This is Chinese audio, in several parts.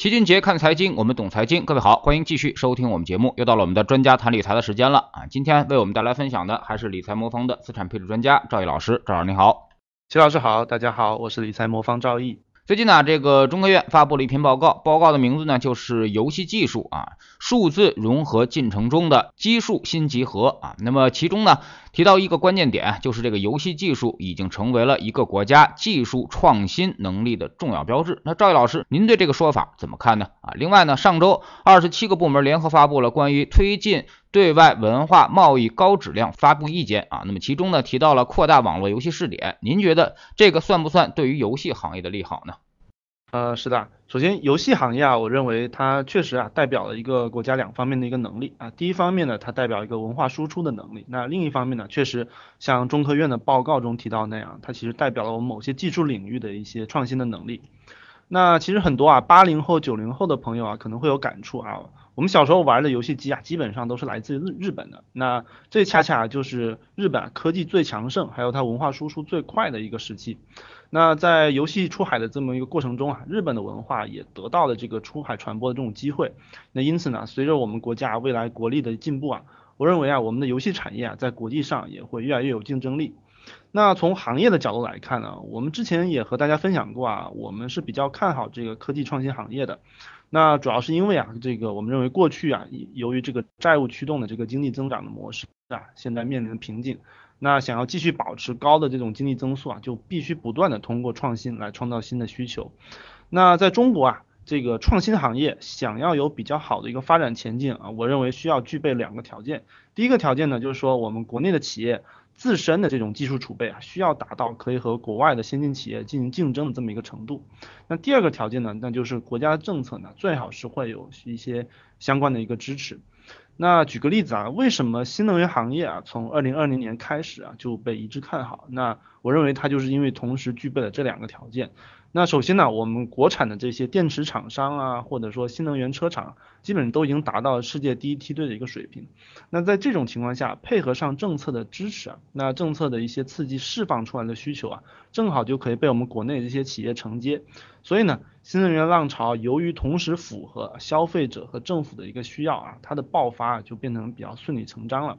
齐俊杰看财经，我们懂财经。各位好，欢迎继续收听我们节目。又到了我们的专家谈理财的时间了啊！今天为我们带来分享的还是理财魔方的资产配置专家赵毅老师。赵老师你好，齐老师好，大家好，我是理财魔方赵毅。最近呢，这个中科院发布了一篇报告，报告的名字呢就是游戏技术啊，数字融合进程中的基数新集合啊。那么其中呢提到一个关键点，就是这个游戏技术已经成为了一个国家技术创新能力的重要标志。那赵毅老师，您对这个说法怎么看呢？啊，另外呢，上周二十七个部门联合发布了关于推进对外文化贸易高质量发布意见啊。那么其中呢提到了扩大网络游戏试点，您觉得这个算不算对于游戏行业的利好呢？呃，是的，首先游戏行业啊，我认为它确实啊代表了一个国家两方面的一个能力啊。第一方面呢，它代表一个文化输出的能力。那另一方面呢，确实像中科院的报告中提到那样，它其实代表了我们某些技术领域的一些创新的能力。那其实很多啊，八零后、九零后的朋友啊，可能会有感触啊。我们小时候玩的游戏机啊，基本上都是来自日日本的。那这恰恰就是日本科技最强盛，还有它文化输出最快的一个时期。那在游戏出海的这么一个过程中啊，日本的文化也得到了这个出海传播的这种机会。那因此呢，随着我们国家未来国力的进步啊，我认为啊，我们的游戏产业啊，在国际上也会越来越有竞争力。那从行业的角度来看呢，我们之前也和大家分享过啊，我们是比较看好这个科技创新行业的。那主要是因为啊，这个我们认为过去啊，由于这个债务驱动的这个经济增长的模式啊，现在面临的瓶颈。那想要继续保持高的这种经济增速啊，就必须不断的通过创新来创造新的需求。那在中国啊，这个创新行业想要有比较好的一个发展前景啊，我认为需要具备两个条件。第一个条件呢，就是说我们国内的企业自身的这种技术储备啊，需要达到可以和国外的先进企业进行竞争的这么一个程度。那第二个条件呢，那就是国家的政策呢，最好是会有一些相关的一个支持。那举个例子啊，为什么新能源行业啊从二零二零年开始啊就被一致看好？那我认为它就是因为同时具备了这两个条件。那首先呢，我们国产的这些电池厂商啊，或者说新能源车厂，基本都已经达到了世界第一梯队的一个水平。那在这种情况下，配合上政策的支持啊，那政策的一些刺激释放出来的需求啊，正好就可以被我们国内这些企业承接。所以呢。新能源浪潮由于同时符合消费者和政府的一个需要啊，它的爆发就变成比较顺理成章了。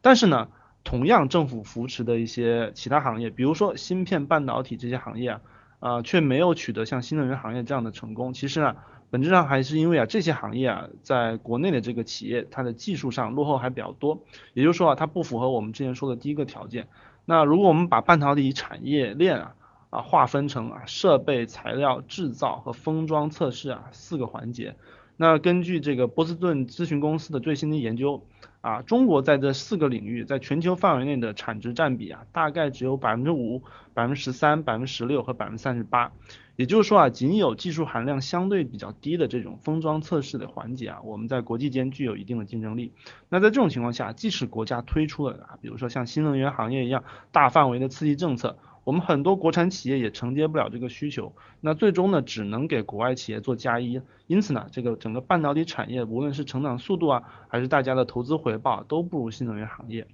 但是呢，同样政府扶持的一些其他行业，比如说芯片、半导体这些行业啊，啊却没有取得像新能源行业这样的成功。其实呢，本质上还是因为啊这些行业啊在国内的这个企业它的技术上落后还比较多，也就是说啊它不符合我们之前说的第一个条件。那如果我们把半导体产业链啊，啊，划分成啊设备、材料、制造和封装测试啊四个环节。那根据这个波士顿咨询公司的最新的研究啊，中国在这四个领域在全球范围内的产值占比啊，大概只有百分之五、百分之十三、百分之十六和百分之三十八。也就是说啊，仅有技术含量相对比较低的这种封装测试的环节啊，我们在国际间具有一定的竞争力。那在这种情况下，即使国家推出了啊，比如说像新能源行业一样大范围的刺激政策。我们很多国产企业也承接不了这个需求，那最终呢，只能给国外企业做加一。因此呢，这个整个半导体产业，无论是成长速度啊，还是大家的投资回报，都不如新能源行业。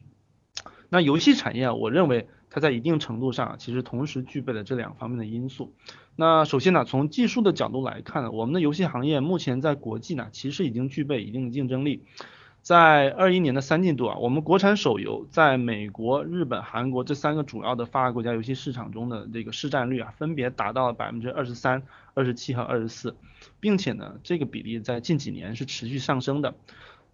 那游戏产业，我认为它在一定程度上，其实同时具备了这两方面的因素。那首先呢，从技术的角度来看，我们的游戏行业目前在国际呢，其实已经具备一定的竞争力。在二一年的三季度啊，我们国产手游在美国、日本、韩国这三个主要的发达国家游戏市场中的这个市占率啊，分别达到了百分之二十三、二十七和二十四，并且呢，这个比例在近几年是持续上升的。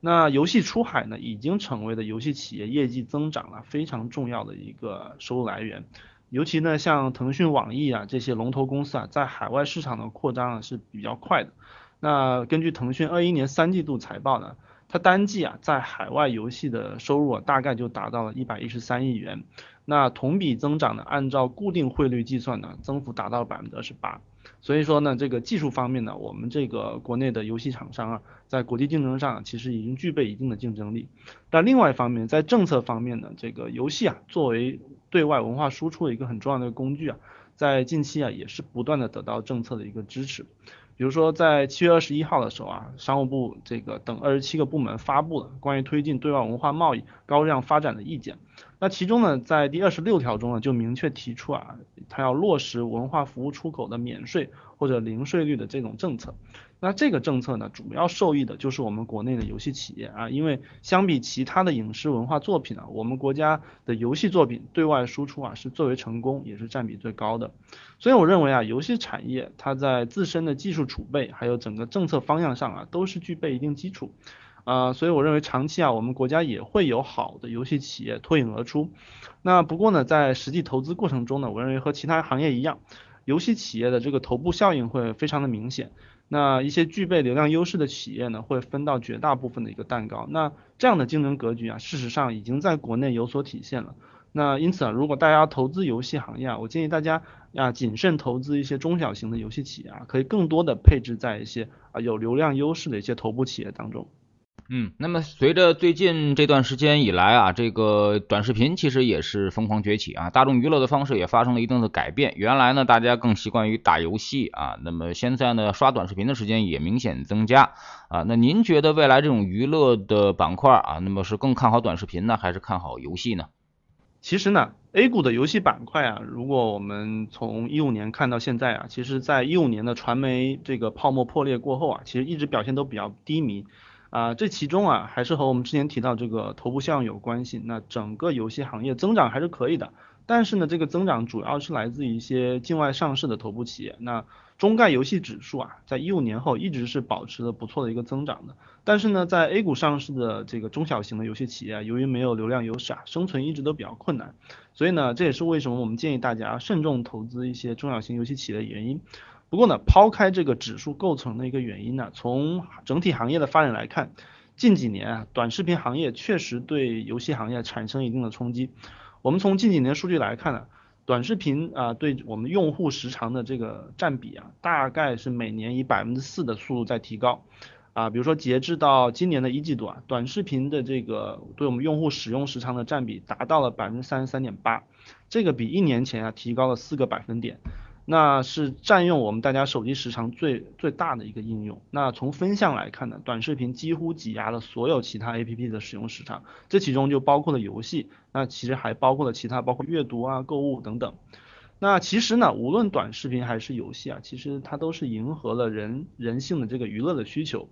那游戏出海呢，已经成为了游戏企业业绩增长了非常重要的一个收入来源。尤其呢，像腾讯、网易啊这些龙头公司啊，在海外市场的扩张啊是比较快的。那根据腾讯二一年三季度财报呢。它单季啊，在海外游戏的收入啊，大概就达到了一百一十三亿元，那同比增长呢，按照固定汇率计算呢，增幅达到了百分之二十八。所以说呢，这个技术方面呢，我们这个国内的游戏厂商啊，在国际竞争上其实已经具备一定的竞争力。但另外一方面，在政策方面呢，这个游戏啊，作为对外文化输出的一个很重要的工具啊，在近期啊，也是不断的得到政策的一个支持。比如说，在七月二十一号的时候啊，商务部这个等二十七个部门发布了关于推进对外文化贸易高质量发展的意见。那其中呢，在第二十六条中呢，就明确提出啊，它要落实文化服务出口的免税或者零税率的这种政策。那这个政策呢，主要受益的就是我们国内的游戏企业啊，因为相比其他的影视文化作品啊，我们国家的游戏作品对外输出啊是最为成功，也是占比最高的。所以我认为啊，游戏产业它在自身的技术储备，还有整个政策方向上啊，都是具备一定基础。啊，所以我认为长期啊，我们国家也会有好的游戏企业脱颖而出。那不过呢，在实际投资过程中呢，我认为和其他行业一样，游戏企业的这个头部效应会非常的明显。那一些具备流量优势的企业呢，会分到绝大部分的一个蛋糕。那这样的竞争格局啊，事实上已经在国内有所体现了。那因此啊，如果大家投资游戏行业啊，我建议大家啊谨慎投资一些中小型的游戏企业啊，可以更多的配置在一些啊有流量优势的一些头部企业当中。嗯，那么随着最近这段时间以来啊，这个短视频其实也是疯狂崛起啊，大众娱乐的方式也发生了一定的改变。原来呢，大家更习惯于打游戏啊，那么现在呢，刷短视频的时间也明显增加啊。那您觉得未来这种娱乐的板块啊，那么是更看好短视频呢，还是看好游戏呢？其实呢，A 股的游戏板块啊，如果我们从一五年看到现在啊，其实在一五年的传媒这个泡沫破裂过后啊，其实一直表现都比较低迷。啊，这其中啊，还是和我们之前提到这个头部效应有关系。那整个游戏行业增长还是可以的，但是呢，这个增长主要是来自于一些境外上市的头部企业。那中概游戏指数啊，在一五年后一直是保持了不错的一个增长的。但是呢，在 A 股上市的这个中小型的游戏企业，由于没有流量优势啊，生存一直都比较困难。所以呢，这也是为什么我们建议大家慎重投资一些中小型游戏企业的原因。不过呢，抛开这个指数构成的一个原因呢，从整体行业的发展来看，近几年啊，短视频行业确实对游戏行业产生一定的冲击。我们从近几年数据来看呢，短视频啊对我们用户时长的这个占比啊，大概是每年以百分之四的速度在提高。啊，比如说截至到今年的一季度啊，短视频的这个对我们用户使用时长的占比达到了百分之三十三点八，这个比一年前啊提高了四个百分点。那是占用我们大家手机时长最最大的一个应用。那从分项来看呢，短视频几乎挤压了所有其他 APP 的使用时长，这其中就包括了游戏，那其实还包括了其他，包括阅读啊、购物等等。那其实呢，无论短视频还是游戏啊，其实它都是迎合了人人性的这个娱乐的需求。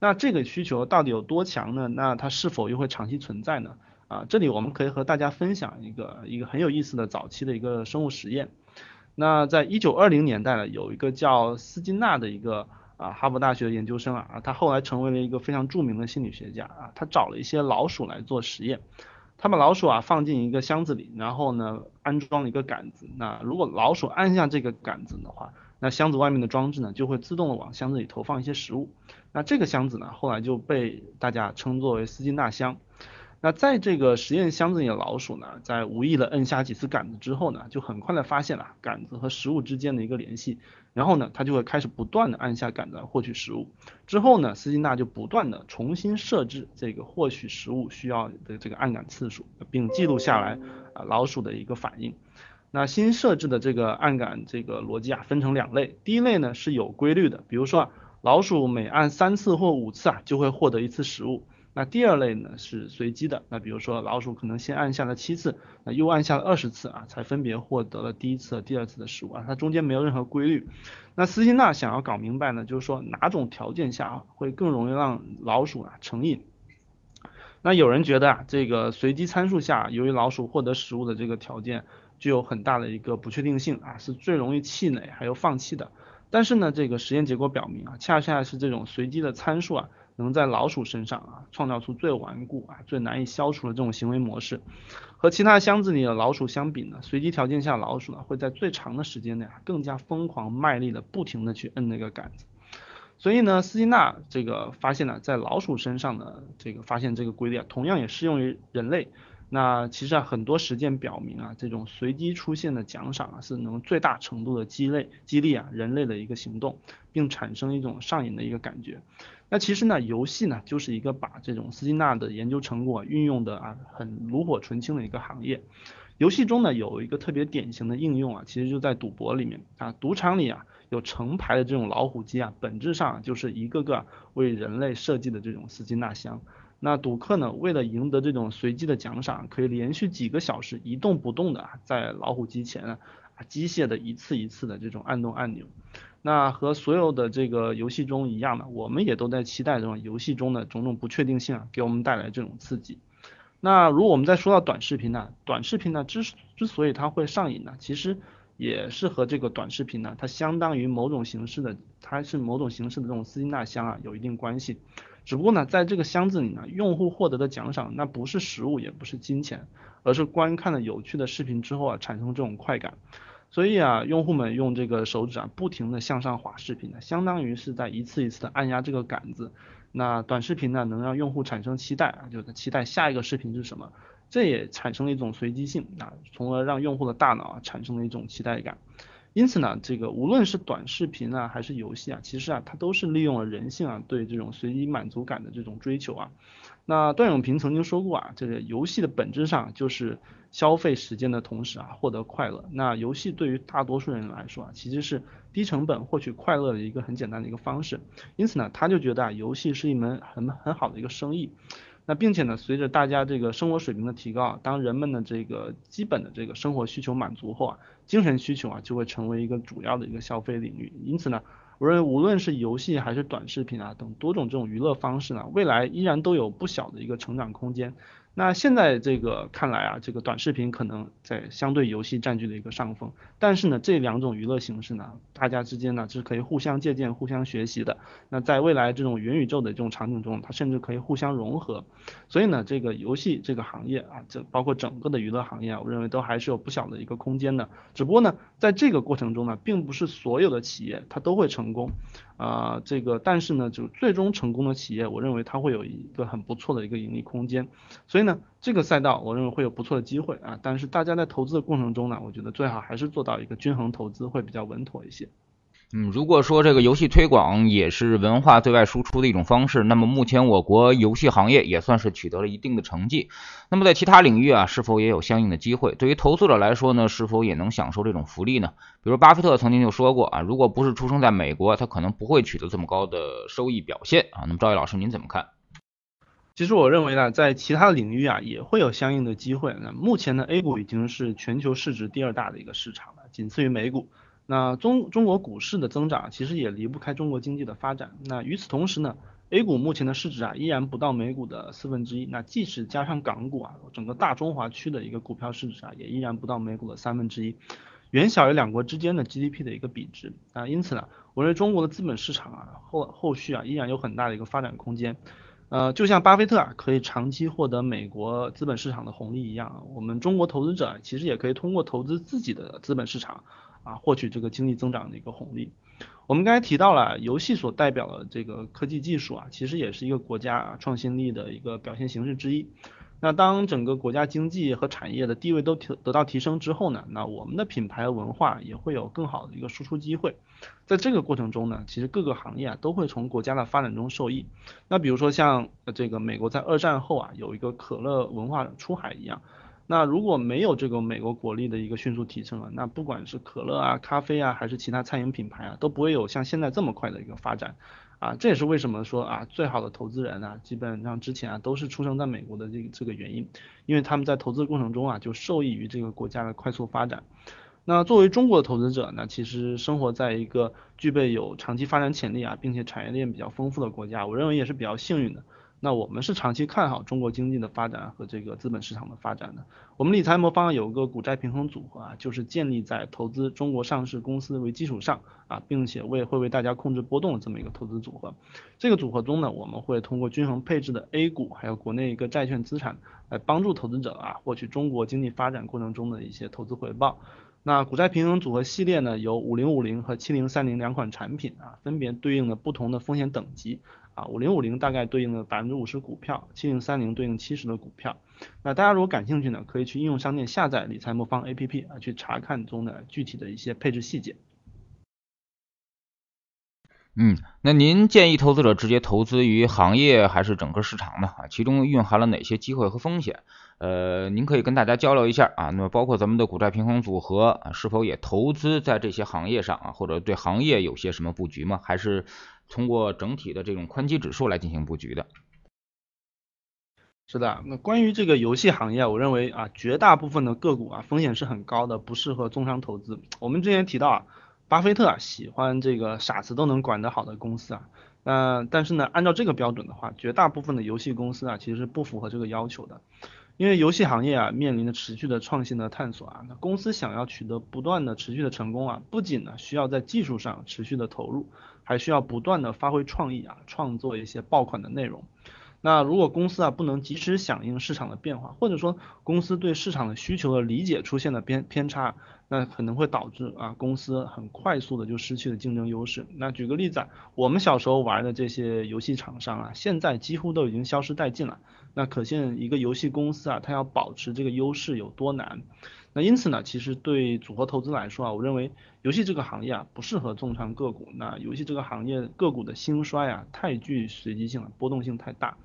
那这个需求到底有多强呢？那它是否又会长期存在呢？啊，这里我们可以和大家分享一个一个很有意思的早期的一个生物实验。那在一九二零年代呢，有一个叫斯金纳的一个啊哈佛大学的研究生啊，他后来成为了一个非常著名的心理学家啊，他找了一些老鼠来做实验，他把老鼠啊放进一个箱子里，然后呢安装了一个杆子，那如果老鼠按下这个杆子的话，那箱子外面的装置呢就会自动的往箱子里投放一些食物，那这个箱子呢后来就被大家称作为斯金纳箱。那在这个实验箱子里的老鼠呢，在无意的摁下几次杆子之后呢，就很快的发现了杆子和食物之间的一个联系，然后呢，它就会开始不断的按下杆子获取食物。之后呢，斯金纳就不断的重新设置这个获取食物需要的这个按杆次数，并记录下来啊老鼠的一个反应。那新设置的这个按杆这个逻辑啊，分成两类，第一类呢是有规律的，比如说啊老鼠每按三次或五次啊，就会获得一次食物。那第二类呢是随机的，那比如说老鼠可能先按下了七次，那又按下了二十次啊，才分别获得了第一次和第二次的食物啊，它中间没有任何规律。那斯金纳想要搞明白呢，就是说哪种条件下会更容易让老鼠啊成瘾。那有人觉得啊，这个随机参数下，由于老鼠获得食物的这个条件具有很大的一个不确定性啊，是最容易气馁还有放弃的。但是呢，这个实验结果表明啊，恰恰是这种随机的参数啊。能在老鼠身上啊创造出最顽固啊最难以消除的这种行为模式，和其他箱子里的老鼠相比呢，随机条件下老鼠呢会在最长的时间内啊更加疯狂卖力的不停的去摁那个杆子，所以呢，斯金纳这个发现了，在老鼠身上的这个发现这个规律啊，同样也适用于人类。那其实啊，很多实践表明啊，这种随机出现的奖赏啊，是能最大程度的激励激励啊人类的一个行动，并产生一种上瘾的一个感觉。那其实呢，游戏呢，就是一个把这种斯金纳的研究成果运用的啊很炉火纯青的一个行业。游戏中呢，有一个特别典型的应用啊，其实就在赌博里面啊，赌场里啊有成排的这种老虎机啊，本质上就是一个个为人类设计的这种斯金纳箱。那赌客呢，为了赢得这种随机的奖赏，可以连续几个小时一动不动的在老虎机前啊，机械的一次一次的这种按动按钮。那和所有的这个游戏中一样的，我们也都在期待这种游戏中的种种不确定性啊，给我们带来这种刺激。那如果我们再说到短视频呢，短视频呢之之所以它会上瘾呢，其实也是和这个短视频呢，它相当于某种形式的，它是某种形式的这种丝巾纳箱啊，有一定关系。只不过呢，在这个箱子里呢，用户获得的奖赏那不是食物，也不是金钱，而是观看了有趣的视频之后啊，产生这种快感。所以啊，用户们用这个手指啊，不停的向上滑视频呢，相当于是在一次一次的按压这个杆子。那短视频呢，能让用户产生期待啊，就是期待下一个视频是什么，这也产生了一种随机性啊，从而让用户的大脑啊产生了一种期待感。因此呢，这个无论是短视频啊，还是游戏啊，其实啊，它都是利用了人性啊对这种随机满足感的这种追求啊。那段永平曾经说过啊，这个游戏的本质上就是消费时间的同时啊，获得快乐。那游戏对于大多数人来说啊，其实是低成本获取快乐的一个很简单的一个方式。因此呢，他就觉得啊，游戏是一门很很好的一个生意。那并且呢，随着大家这个生活水平的提高，当人们的这个基本的这个生活需求满足后啊，精神需求啊就会成为一个主要的一个消费领域。因此呢，我认为无论是游戏还是短视频啊等多种这种娱乐方式呢，未来依然都有不小的一个成长空间。那现在这个看来啊，这个短视频可能在相对游戏占据了一个上风，但是呢，这两种娱乐形式呢，大家之间呢是可以互相借鉴、互相学习的。那在未来这种元宇宙的这种场景中，它甚至可以互相融合。所以呢，这个游戏这个行业啊，这包括整个的娱乐行业啊，我认为都还是有不小的一个空间的。只不过呢，在这个过程中呢，并不是所有的企业它都会成功。啊，这个但是呢，就最终成功的企业，我认为它会有一个很不错的一个盈利空间。所以呢，这个赛道我认为会有不错的机会啊。但是大家在投资的过程中呢，我觉得最好还是做到一个均衡投资，会比较稳妥一些。嗯，如果说这个游戏推广也是文化对外输出的一种方式，那么目前我国游戏行业也算是取得了一定的成绩。那么在其他领域啊，是否也有相应的机会？对于投资者来说呢，是否也能享受这种福利呢？比如巴菲特曾经就说过啊，如果不是出生在美国，他可能不会取得这么高的收益表现啊。那么赵毅老师您怎么看？其实我认为呢，在其他领域啊，也会有相应的机会。那目前呢，A 股已经是全球市值第二大的一个市场了，仅次于美股。那中中国股市的增长其实也离不开中国经济的发展。那与此同时呢，A 股目前的市值啊依然不到美股的四分之一。那即使加上港股啊，整个大中华区的一个股票市值啊也依然不到美股的三分之一，远小于两国之间的 GDP 的一个比值啊。因此呢，我认为中国的资本市场啊后后续啊依然有很大的一个发展空间。呃，就像巴菲特啊可以长期获得美国资本市场的红利一样，我们中国投资者其实也可以通过投资自己的资本市场。啊，获取这个经济增长的一个红利。我们刚才提到了游戏所代表的这个科技技术啊，其实也是一个国家创新力的一个表现形式之一。那当整个国家经济和产业的地位都提得到提升之后呢，那我们的品牌文化也会有更好的一个输出机会。在这个过程中呢，其实各个行业啊都会从国家的发展中受益。那比如说像这个美国在二战后啊有一个可乐文化出海一样。那如果没有这个美国国力的一个迅速提升啊，那不管是可乐啊、咖啡啊，还是其他餐饮品牌啊，都不会有像现在这么快的一个发展啊。这也是为什么说啊，最好的投资人啊，基本上之前啊都是出生在美国的这个这个原因，因为他们在投资过程中啊就受益于这个国家的快速发展。那作为中国的投资者，呢其实生活在一个具备有长期发展潜力啊，并且产业链比较丰富的国家，我认为也是比较幸运的。那我们是长期看好中国经济的发展和这个资本市场的发展的。我们理财魔方有个股债平衡组合啊，就是建立在投资中国上市公司为基础上啊，并且为会为大家控制波动的这么一个投资组合。这个组合中呢，我们会通过均衡配置的 A 股还有国内一个债券资产，来帮助投资者啊获取中国经济发展过程中的一些投资回报。那股债平衡组合系列呢，有五零五零和七零三零两款产品啊，分别对应了不同的风险等级。啊，五零五零大概对应的百分之五十股票，七零三零对应七十的股票。那大家如果感兴趣呢，可以去应用商店下载理财魔方 APP 啊，去查看中的具体的一些配置细节。嗯，那您建议投资者直接投资于行业还是整个市场呢？啊，其中蕴含了哪些机会和风险？呃，您可以跟大家交流一下啊。那么包括咱们的股债平衡组合啊，是否也投资在这些行业上啊？或者对行业有些什么布局吗？还是？通过整体的这种宽基指数来进行布局的，是的。那关于这个游戏行业，我认为啊，绝大部分的个股啊，风险是很高的，不适合重仓投资。我们之前提到啊。巴菲特啊喜欢这个傻子都能管得好的公司啊。那但是呢，按照这个标准的话，绝大部分的游戏公司啊，其实是不符合这个要求的。因为游戏行业啊，面临着持续的创新的探索啊，那公司想要取得不断的持续的成功啊，不仅呢需要在技术上持续的投入，还需要不断的发挥创意啊，创作一些爆款的内容。那如果公司啊不能及时响应市场的变化，或者说公司对市场的需求的理解出现了偏偏差，那可能会导致啊公司很快速的就失去了竞争优势。那举个例子啊，我们小时候玩的这些游戏厂商啊，现在几乎都已经消失殆尽了。那可见一个游戏公司啊，它要保持这个优势有多难。那因此呢，其实对组合投资来说啊，我认为游戏这个行业啊不适合重仓个股。那游戏这个行业个股的兴衰啊太具随机性了，波动性太大。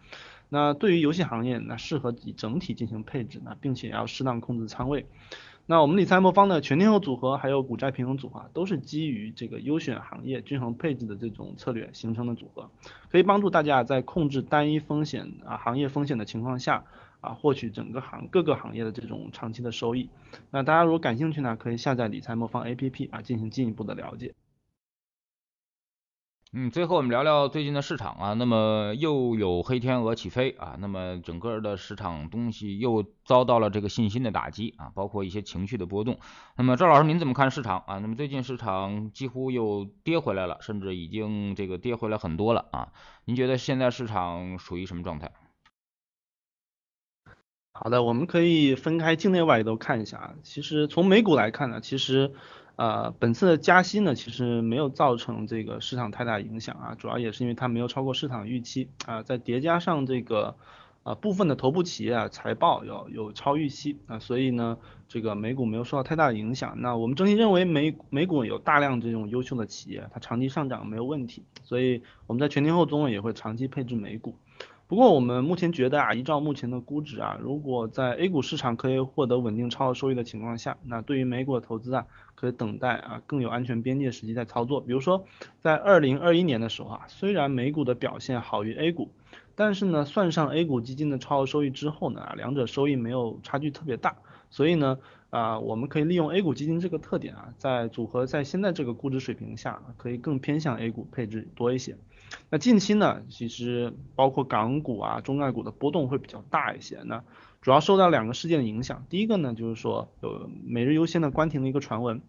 那对于游戏行业，那适合以整体进行配置，那并且要适当控制仓位。那我们理财魔方的全天候组合还有股债平衡组合，都是基于这个优选行业均衡配置的这种策略形成的组合，可以帮助大家在控制单一风险啊行业风险的情况下。啊，获取整个行各个行业的这种长期的收益。那大家如果感兴趣呢，可以下载理财魔方 APP 啊，进行进一步的了解。嗯，最后我们聊聊最近的市场啊，那么又有黑天鹅起飞啊，那么整个的市场东西又遭到了这个信心的打击啊，包括一些情绪的波动。那么赵老师您怎么看市场啊？那么最近市场几乎又跌回来了，甚至已经这个跌回来很多了啊？您觉得现在市场属于什么状态？好的，我们可以分开境内外都看一下啊。其实从美股来看呢，其实呃本次的加息呢，其实没有造成这个市场太大影响啊，主要也是因为它没有超过市场预期啊，再叠加上这个啊部分的头部企业啊财报有有超预期啊，所以呢这个美股没有受到太大的影响。那我们整体认为美美股有大量这种优秀的企业，它长期上涨没有问题，所以我们在全天候中也会长期配置美股。不过我们目前觉得啊，依照目前的估值啊，如果在 A 股市场可以获得稳定超额收益的情况下，那对于美股的投资啊，可以等待啊更有安全边界时机再操作。比如说在二零二一年的时候啊，虽然美股的表现好于 A 股，但是呢，算上 A 股基金的超额收益之后呢，两者收益没有差距特别大，所以呢，啊，我们可以利用 A 股基金这个特点啊，在组合在现在这个估值水平下，可以更偏向 A 股配置多一些。那近期呢，其实包括港股啊、中概股的波动会比较大一些。那主要受到两个事件的影响。第一个呢，就是说有每日优先的关停的一个传闻，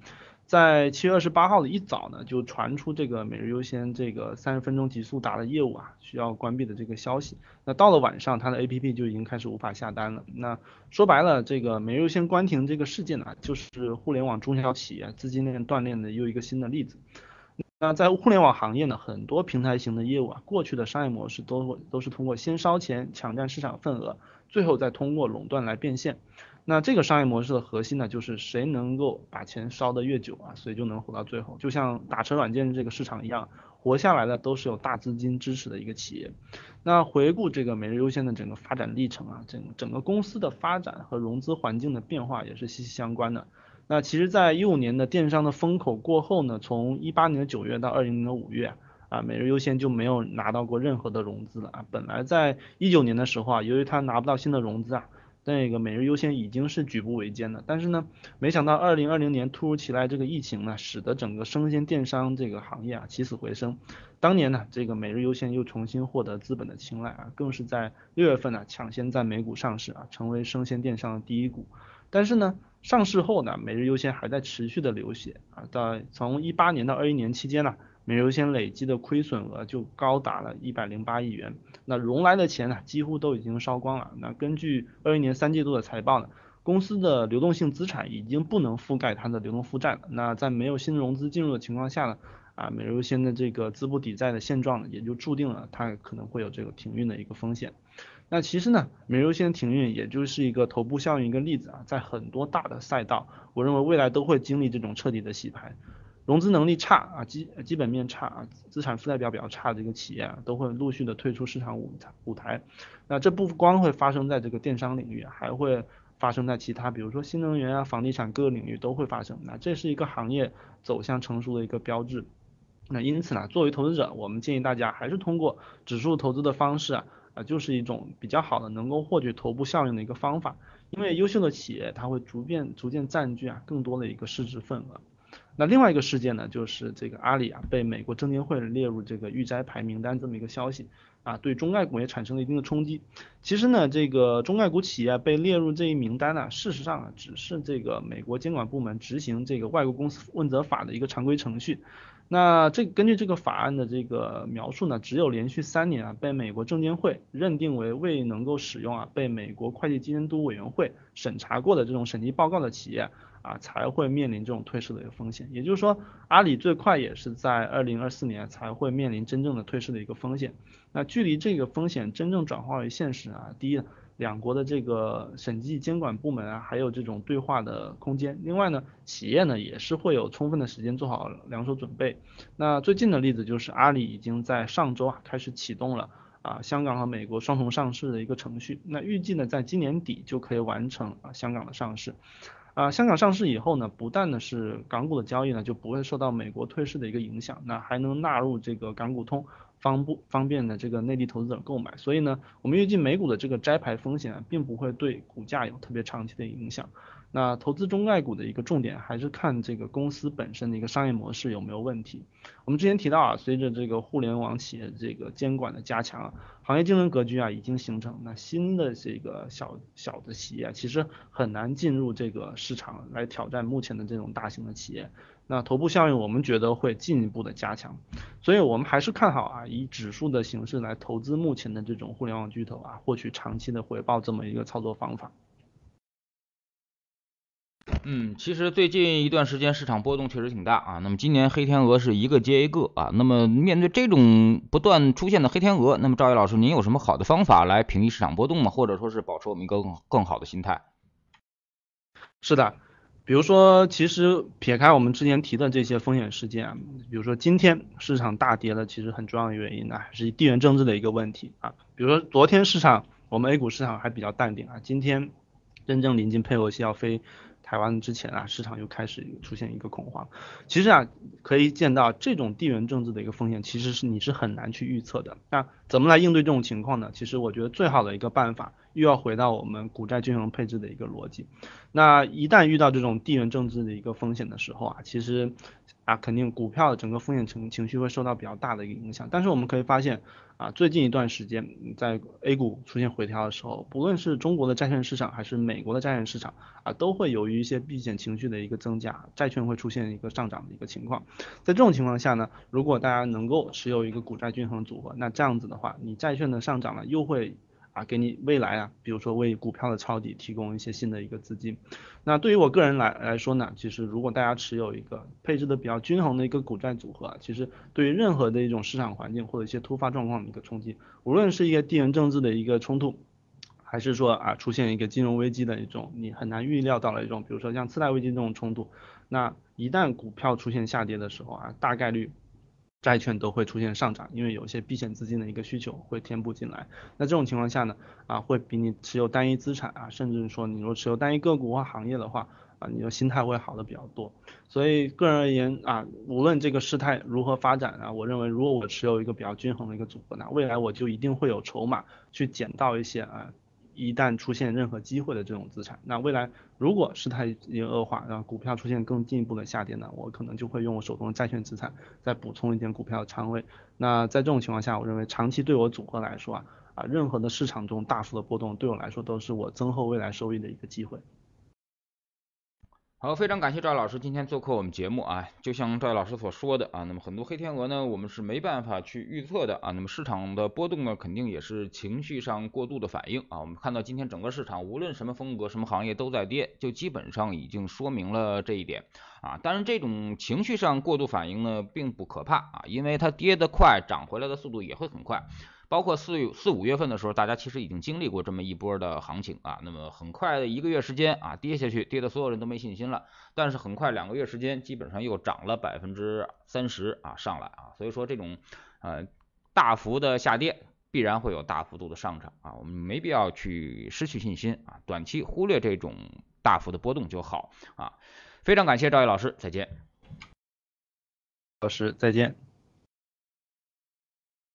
在七月二十八号的一早呢，就传出这个每日优先这个三十分钟极速达的业务啊需要关闭的这个消息。那到了晚上，它的 APP 就已经开始无法下单了。那说白了，这个每日优先关停这个事件呢，就是互联网中小企业资金链断裂的又一个新的例子。那在互联网行业呢，很多平台型的业务啊，过去的商业模式都都是通过先烧钱抢占市场份额，最后再通过垄断来变现。那这个商业模式的核心呢，就是谁能够把钱烧得越久啊，谁就能活到最后。就像打车软件这个市场一样，活下来的都是有大资金支持的一个企业。那回顾这个每日优先的整个发展历程啊，整整个公司的发展和融资环境的变化也是息息相关的。那其实，在一五年的电商的风口过后呢，从一八年的九月到二零年的五月，啊，每日优先就没有拿到过任何的融资了啊。本来在一九年的时候啊，由于他拿不到新的融资啊，那个每日优先已经是举步维艰的。但是呢，没想到二零二零年突如其来这个疫情呢，使得整个生鲜电商这个行业啊起死回生。当年呢，这个每日优先又重新获得资本的青睐啊，更是在六月份呢抢先在美股上市啊，成为生鲜电商的第一股。但是呢，上市后呢，每日优先还在持续的流血啊，在从一八年到二一年期间呢，日优先累计的亏损额就高达了一百零八亿元，那融来的钱呢，几乎都已经烧光了。那根据二一年三季度的财报呢，公司的流动性资产已经不能覆盖它的流动负债了。那在没有新融资进入的情况下呢，啊，美日优先的这个资不抵债的现状呢，也就注定了它可能会有这个停运的一个风险。那其实呢，美优先停运也就是一个头部效应一个例子啊，在很多大的赛道，我认为未来都会经历这种彻底的洗牌，融资能力差啊，基基本面差啊，资产负债表比较差的这个企业啊，都会陆续的退出市场舞台舞台。那这不光会发生在这个电商领域，还会发生在其他，比如说新能源啊、房地产各个领域都会发生。那这是一个行业走向成熟的一个标志。那因此呢，作为投资者，我们建议大家还是通过指数投资的方式啊。啊，就是一种比较好的能够获取头部效应的一个方法，因为优秀的企业它会逐渐逐渐占据啊更多的一个市值份额。那另外一个事件呢，就是这个阿里啊被美国证监会列入这个预摘牌名单这么一个消息啊，对中概股也产生了一定的冲击。其实呢，这个中概股企业被列入这一名单呢，事实上啊，只是这个美国监管部门执行这个外国公司问责法的一个常规程序。那这根据这个法案的这个描述呢，只有连续三年啊被美国证监会认定为未能够使用啊被美国会计监督委员会审查过的这种审计报告的企业啊，才会面临这种退市的一个风险。也就是说，阿里最快也是在二零二四年才会面临真正的退市的一个风险。那距离这个风险真正转化为现实啊，第一。两国的这个审计监管部门啊，还有这种对话的空间。另外呢，企业呢也是会有充分的时间做好两手准备。那最近的例子就是阿里已经在上周啊开始启动了啊香港和美国双重上市的一个程序。那预计呢在今年底就可以完成啊香港的上市。啊香港上市以后呢，不但呢是港股的交易呢就不会受到美国退市的一个影响，那还能纳入这个港股通。方不方便呢这个内地投资者购买，所以呢，我们预计美股的这个摘牌风险并不会对股价有特别长期的影响。那投资中概股的一个重点还是看这个公司本身的一个商业模式有没有问题。我们之前提到啊，随着这个互联网企业这个监管的加强，行业竞争格局啊已经形成，那新的这个小小的企业其实很难进入这个市场来挑战目前的这种大型的企业。那头部效应我们觉得会进一步的加强，所以我们还是看好啊，以指数的形式来投资目前的这种互联网巨头啊，获取长期的回报这么一个操作方法。嗯，其实最近一段时间市场波动确实挺大啊，那么今年黑天鹅是一个接一个啊，那么面对这种不断出现的黑天鹅，那么赵毅老师您有什么好的方法来平抑市场波动吗？或者说是保持我们一个更更好的心态？是的。比如说，其实撇开我们之前提的这些风险事件啊，比如说今天市场大跌的，其实很重要的原因呢，还是地缘政治的一个问题啊。比如说昨天市场，我们 A 股市场还比较淡定啊，今天真正临近佩洛西要飞台湾之前啊，市场又开始出现一个恐慌。其实啊，可以见到这种地缘政治的一个风险，其实是你是很难去预测的。那怎么来应对这种情况呢？其实我觉得最好的一个办法。又要回到我们股债均衡配置的一个逻辑，那一旦遇到这种地缘政治的一个风险的时候啊，其实啊肯定股票的整个风险情情绪会受到比较大的一个影响。但是我们可以发现啊，最近一段时间在 A 股出现回调的时候，不论是中国的债券市场还是美国的债券市场啊，都会由于一些避险情绪的一个增加，债券会出现一个上涨的一个情况。在这种情况下呢，如果大家能够持有一个股债均衡组合，那这样子的话，你债券的上涨呢又会。啊，给你未来啊，比如说为股票的抄底提供一些新的一个资金。那对于我个人来来说呢，其实如果大家持有一个配置的比较均衡的一个股债组合，其实对于任何的一种市场环境或者一些突发状况的一个冲击，无论是一个地缘政治的一个冲突，还是说啊出现一个金融危机的一种你很难预料到的一种，比如说像次贷危机这种冲突，那一旦股票出现下跌的时候啊，大概率。债券都会出现上涨，因为有一些避险资金的一个需求会填补进来。那这种情况下呢，啊，会比你持有单一资产啊，甚至说你若持有单一个股或行业的话，啊，你的心态会好的比较多。所以个人而言啊，无论这个事态如何发展啊，我认为如果我持有一个比较均衡的一个组合，那未来我就一定会有筹码去捡到一些啊。一旦出现任何机会的这种资产，那未来如果事态已经恶化，然后股票出现更进一步的下跌呢，我可能就会用我手中的债券资产再补充一点股票的仓位。那在这种情况下，我认为长期对我组合来说啊，啊任何的市场中大幅的波动对我来说都是我增厚未来收益的一个机会。好，非常感谢赵老师今天做客我们节目啊。就像赵老师所说的啊，那么很多黑天鹅呢，我们是没办法去预测的啊。那么市场的波动呢，肯定也是情绪上过度的反应啊。我们看到今天整个市场，无论什么风格、什么行业都在跌，就基本上已经说明了这一点啊。当然，这种情绪上过度反应呢，并不可怕啊，因为它跌得快，涨回来的速度也会很快。包括四四五月份的时候，大家其实已经经历过这么一波的行情啊。那么很快的一个月时间啊，跌下去，跌的所有人都没信心了。但是很快两个月时间，基本上又涨了百分之三十啊上来啊。所以说这种呃大幅的下跌，必然会有大幅度的上涨啊。我们没必要去失去信心啊，短期忽略这种大幅的波动就好啊。非常感谢赵毅老师，再见。老师再见。